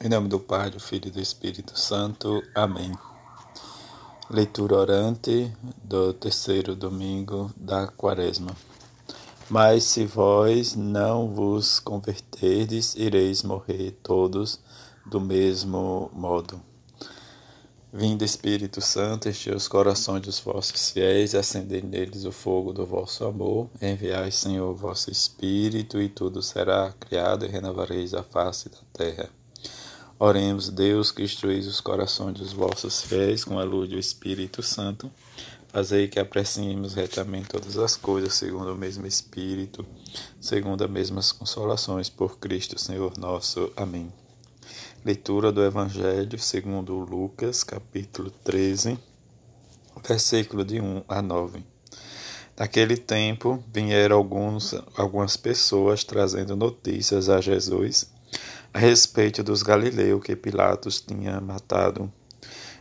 Em nome do Pai, do Filho e do Espírito Santo. Amém. Leitura orante do terceiro domingo da Quaresma. Mas se vós não vos converterdes, ireis morrer todos do mesmo modo. Vinde, Espírito Santo, enchei os corações dos vossos fiéis, acendei neles o fogo do vosso amor. Enviai, Senhor, o vosso Espírito, e tudo será criado, e renovareis a face da terra. Oremos, Deus, que instruís os corações dos vossos fiéis com a luz do Espírito Santo. Fazei que apreciemos retamente todas as coisas, segundo o mesmo Espírito, segundo as mesmas consolações, por Cristo, Senhor nosso. Amém. Leitura do Evangelho segundo Lucas, capítulo 13, versículo de 1 a 9. Naquele tempo vieram alguns, algumas pessoas trazendo notícias a Jesus a respeito dos galileus que Pilatos tinha matado,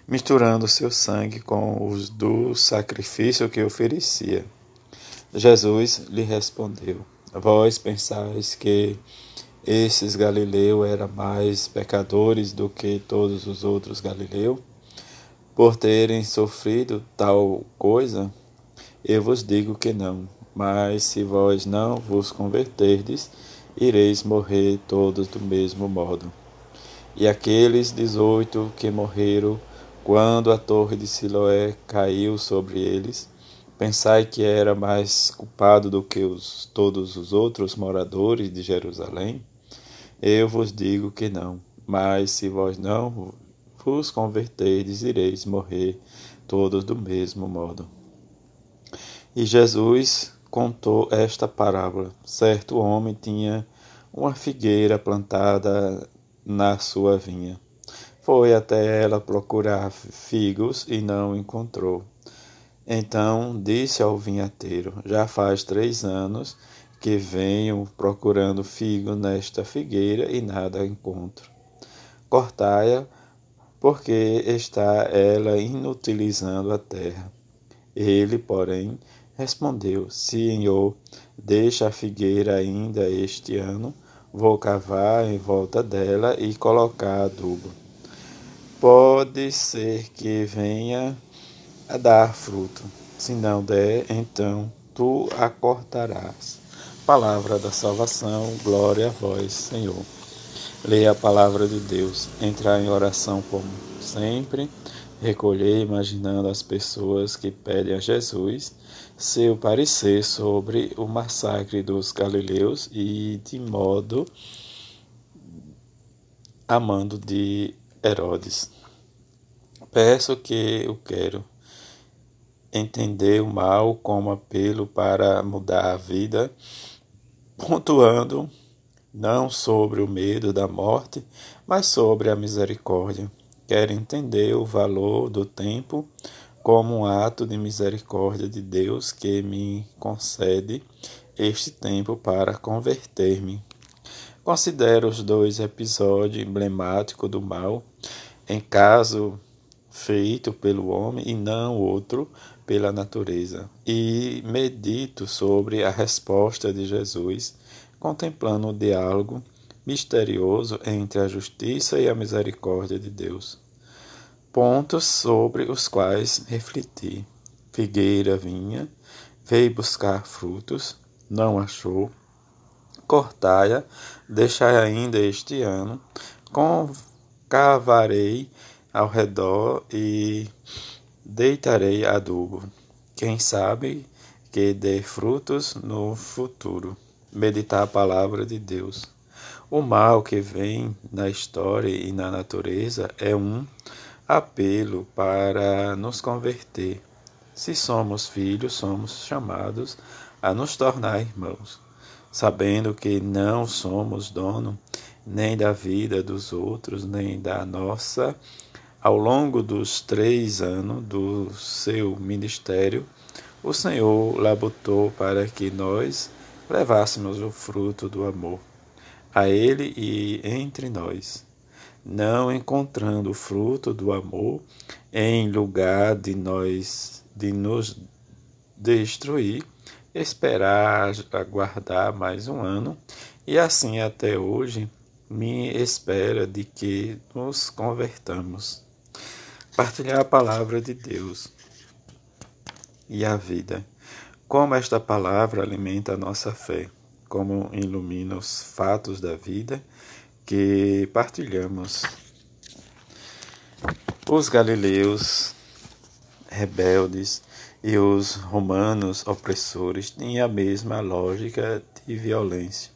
misturando seu sangue com os do sacrifício que oferecia. Jesus lhe respondeu: Vós pensais que esses galileus eram mais pecadores do que todos os outros galileus, por terem sofrido tal coisa? Eu vos digo que não. Mas se vós não vos converterdes, ireis morrer todos do mesmo modo. E aqueles dezoito que morreram quando a torre de Siloé caiu sobre eles, pensai que era mais culpado do que os, todos os outros moradores de Jerusalém? Eu vos digo que não, mas se vós não vos converterdes, ireis morrer todos do mesmo modo. E Jesus contou esta parábola. Certo homem tinha uma figueira plantada na sua vinha. Foi até ela procurar figos e não encontrou. Então disse ao vinhateiro: Já faz três anos que venho procurando figo nesta figueira e nada encontro. Cortai-a, porque está ela inutilizando a terra. Ele, porém, respondeu: Senhor, deixa a figueira ainda este ano, vou cavar em volta dela e colocar adubo. Pode ser que venha a dar fruto. Se não der, então tu a cortarás. Palavra da salvação, glória a vós, Senhor. Leia a palavra de Deus, entrar em oração como sempre, recolher imaginando as pessoas que pedem a Jesus seu parecer sobre o massacre dos galileus e de modo amando de Herodes. Peço que eu quero entender o mal como apelo para mudar a vida pontuando não sobre o medo da morte, mas sobre a misericórdia. Quer entender o valor do tempo como um ato de misericórdia de Deus que me concede este tempo para converter-me. Considero os dois episódios emblemáticos do mal, em caso feito pelo homem e não outro pela natureza, e medito sobre a resposta de Jesus, contemplando o diálogo misterioso entre a justiça e a misericórdia de Deus. Pontos sobre os quais refleti. Figueira vinha, veio buscar frutos, não achou. Cortai-a, deixai ainda este ano, concavarei ao redor e deitarei adubo. Quem sabe que dê frutos no futuro. Meditar a palavra de Deus. O mal que vem na história e na natureza é um apelo para nos converter. Se somos filhos, somos chamados a nos tornar irmãos, sabendo que não somos dono nem da vida dos outros, nem da nossa ao longo dos três anos do seu ministério, o Senhor labutou para que nós levássemos o fruto do amor a Ele e entre nós, não encontrando o fruto do amor em lugar de nós de nos destruir, esperar aguardar mais um ano e assim até hoje me espera de que nos convertamos. Partilhar a palavra de Deus e a vida. Como esta palavra alimenta a nossa fé, como ilumina os fatos da vida que partilhamos. Os galileus rebeldes e os romanos opressores tinham a mesma lógica de violência.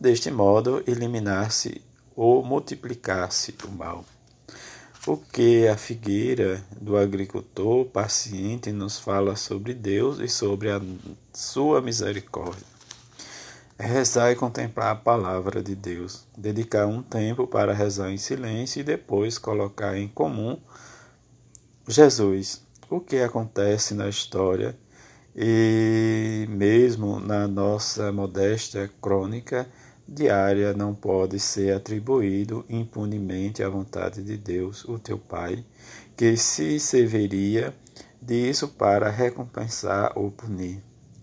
Deste modo, eliminar-se ou multiplicar-se o mal. O que a figueira do agricultor paciente nos fala sobre Deus e sobre a sua misericórdia. É rezar e contemplar a palavra de Deus, dedicar um tempo para rezar em silêncio e depois colocar em comum Jesus, o que acontece na história e mesmo na nossa modesta crônica diária não pode ser atribuído impunemente à vontade de Deus, o teu Pai, que se serviria disso para recompensar ou punir.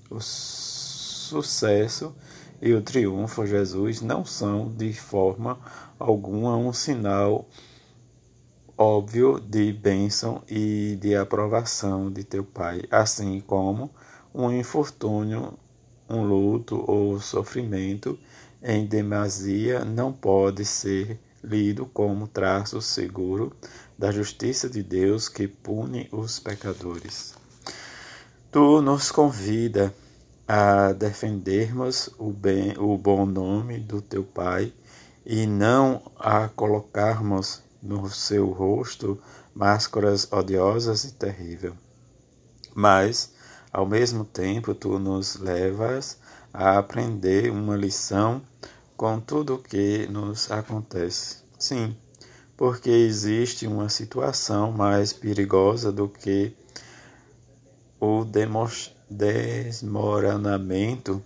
O sucesso e o triunfo de Jesus não são de forma alguma um sinal óbvio de bênção e de aprovação de teu Pai, assim como um infortúnio, um luto ou sofrimento em demasia não pode ser lido como traço seguro da justiça de Deus que pune os pecadores. Tu nos convida a defendermos o, bem, o bom nome do teu Pai e não a colocarmos no seu rosto máscaras odiosas e terríveis. Mas, ao mesmo tempo, tu nos levas a aprender uma lição com tudo o que nos acontece. Sim, porque existe uma situação mais perigosa do que o desmoronamento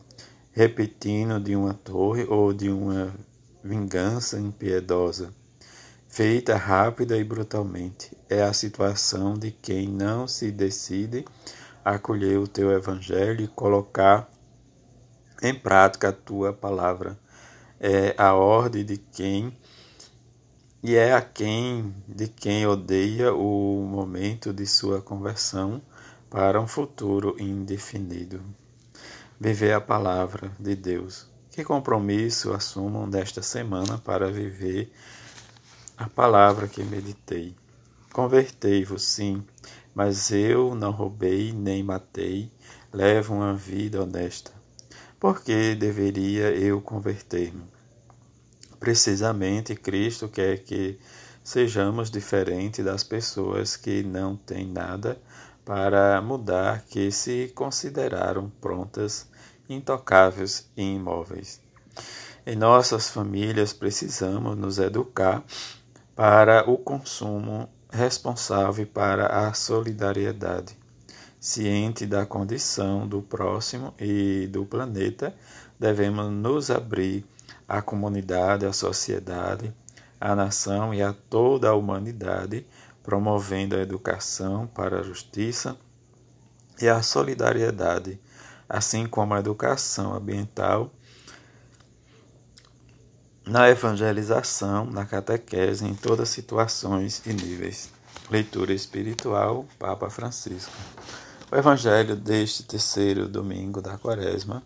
repetindo de uma torre ou de uma vingança impiedosa, feita rápida e brutalmente. É a situação de quem não se decide acolher o teu evangelho e colocar em prática a tua palavra. É a ordem de quem e é a quem de quem odeia o momento de sua conversão para um futuro indefinido. Viver a palavra de Deus. Que compromisso assumam desta semana para viver a palavra que meditei. Convertei-vos, sim, mas eu não roubei nem matei, levo uma vida honesta. Por que deveria eu converter-me? Precisamente Cristo quer que sejamos diferentes das pessoas que não têm nada para mudar, que se consideraram prontas, intocáveis e imóveis. Em nossas famílias precisamos nos educar para o consumo responsável para a solidariedade ciente da condição do próximo e do planeta, devemos nos abrir à comunidade, à sociedade, à nação e a toda a humanidade, promovendo a educação para a justiça e a solidariedade, assim como a educação ambiental na evangelização, na catequese, em todas situações e níveis. Leitura espiritual, Papa Francisco. O Evangelho deste terceiro domingo da Quaresma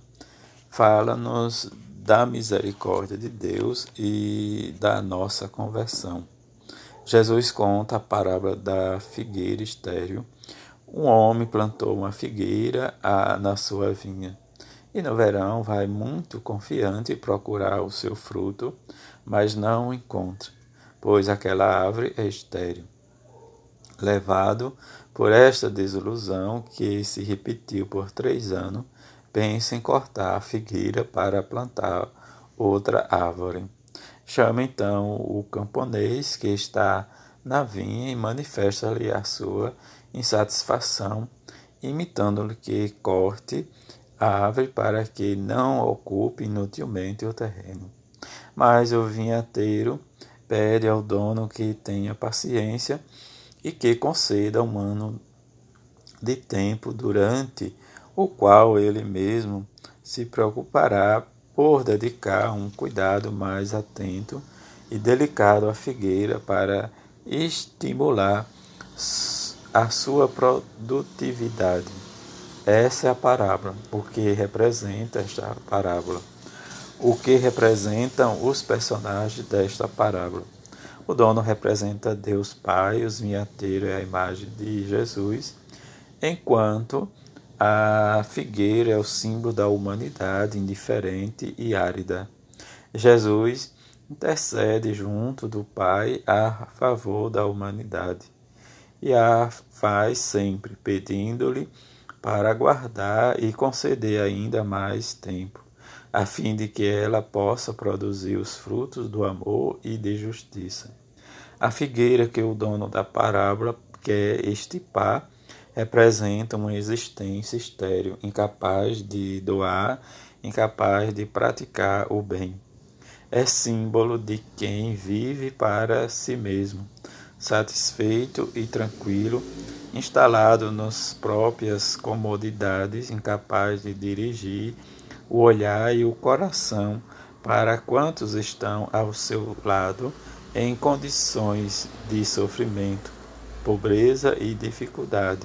fala-nos da misericórdia de Deus e da nossa conversão. Jesus conta a parábola da figueira estéril. Um homem plantou uma figueira na sua vinha e no verão vai muito confiante procurar o seu fruto, mas não o encontra, pois aquela árvore é estéril. Levado por esta desilusão que se repetiu por três anos, pensa em cortar a figueira para plantar outra árvore. Chama então o camponês que está na vinha e manifesta-lhe a sua insatisfação, imitando-lhe que corte a árvore para que não ocupe inutilmente o terreno. Mas o vinhateiro pede ao dono que tenha paciência e que conceda um ano de tempo durante o qual ele mesmo se preocupará por dedicar um cuidado mais atento e delicado à figueira para estimular a sua produtividade. Essa é a parábola, o que representa esta parábola. O que representam os personagens desta parábola. O dono representa Deus Pai, os vinhateiros é a imagem de Jesus, enquanto a figueira é o símbolo da humanidade indiferente e árida. Jesus intercede junto do Pai a favor da humanidade e a faz sempre, pedindo-lhe para guardar e conceder ainda mais tempo, a fim de que ela possa produzir os frutos do amor e de justiça. A figueira que o dono da parábola quer estipar representa uma existência estéril, incapaz de doar, incapaz de praticar o bem é símbolo de quem vive para si mesmo, satisfeito e tranquilo, instalado nas próprias comodidades, incapaz de dirigir o olhar e o coração para quantos estão ao seu lado em condições de sofrimento, pobreza e dificuldade.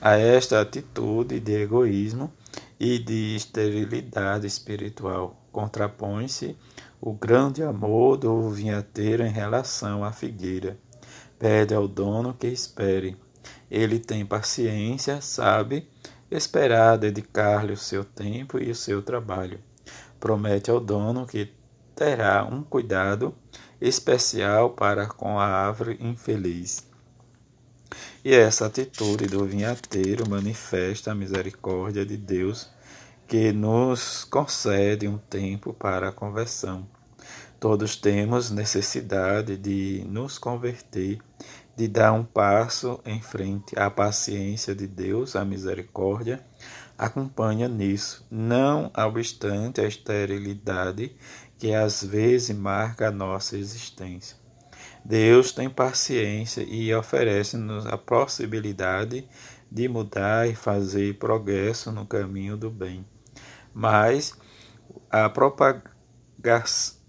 A esta atitude de egoísmo e de esterilidade espiritual contrapõe-se o grande amor do vinhateiro em relação à figueira. Pede ao dono que espere. Ele tem paciência, sabe esperar, dedicar-lhe o seu tempo e o seu trabalho. Promete ao dono que terá um cuidado especial para com a árvore infeliz. E essa atitude do vinhateiro manifesta a misericórdia de Deus que nos concede um tempo para a conversão. Todos temos necessidade de nos converter, de dar um passo em frente. A paciência de Deus, a misericórdia, acompanha nisso, não obstante a esterilidade que às vezes marca a nossa existência. Deus tem paciência e oferece-nos a possibilidade de mudar e fazer progresso no caminho do bem mas a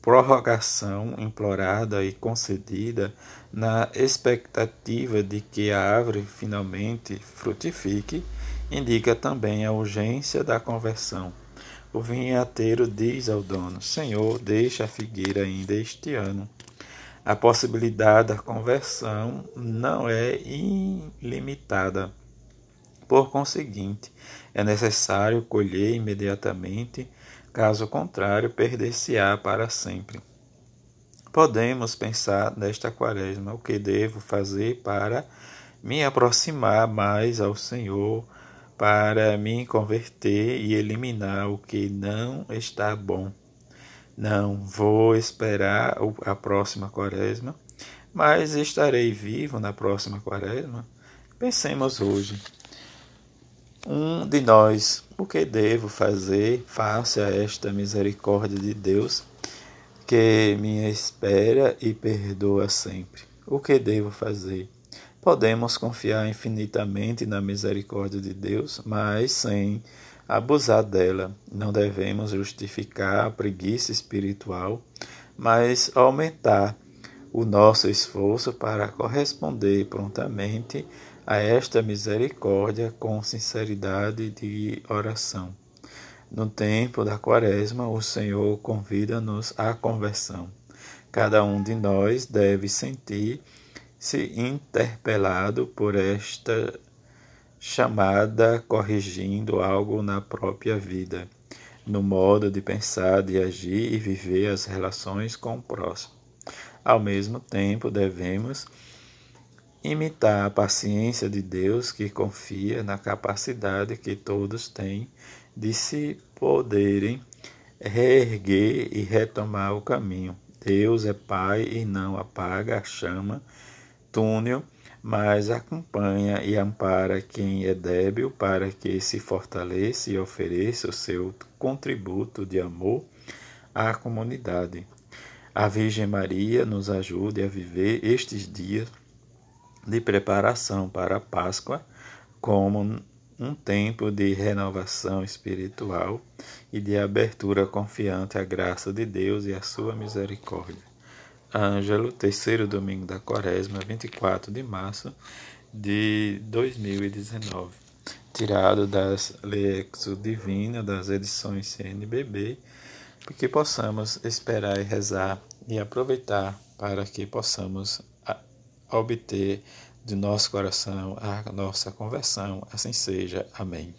prorrogação implorada e concedida na expectativa de que a árvore finalmente frutifique indica também a urgência da conversão. O vinhateiro diz ao dono: Senhor, deixa a figueira ainda este ano. A possibilidade da conversão não é ilimitada. Por conseguinte, é necessário colher imediatamente, caso contrário, perder-se-á para sempre. Podemos pensar nesta quaresma o que devo fazer para me aproximar mais ao Senhor, para me converter e eliminar o que não está bom. Não vou esperar a próxima quaresma, mas estarei vivo na próxima quaresma. Pensemos hoje. Um de nós, o que devo fazer face a esta misericórdia de Deus que me espera e perdoa sempre? O que devo fazer? Podemos confiar infinitamente na misericórdia de Deus, mas sem abusar dela. Não devemos justificar a preguiça espiritual, mas aumentar o nosso esforço para corresponder prontamente a esta misericórdia com sinceridade de oração. No tempo da Quaresma, o Senhor convida-nos à conversão. Cada um de nós deve sentir-se interpelado por esta chamada, corrigindo algo na própria vida, no modo de pensar, de agir e viver as relações com o próximo. Ao mesmo tempo, devemos imitar a paciência de Deus que confia na capacidade que todos têm de se poderem reerguer e retomar o caminho. Deus é Pai e não apaga a chama túnel, mas acompanha e ampara quem é débil para que se fortaleça e ofereça o seu contributo de amor à comunidade. A Virgem Maria nos ajude a viver estes dias de preparação para a Páscoa como um tempo de renovação espiritual e de abertura confiante à graça de Deus e à sua misericórdia. Ângelo, terceiro domingo da quaresma, 24 de março de 2019. Tirado das Lexo Divina das edições CNBB, porque possamos esperar e rezar e aproveitar para que possamos obter de nosso coração a nossa conversão. Assim seja. Amém.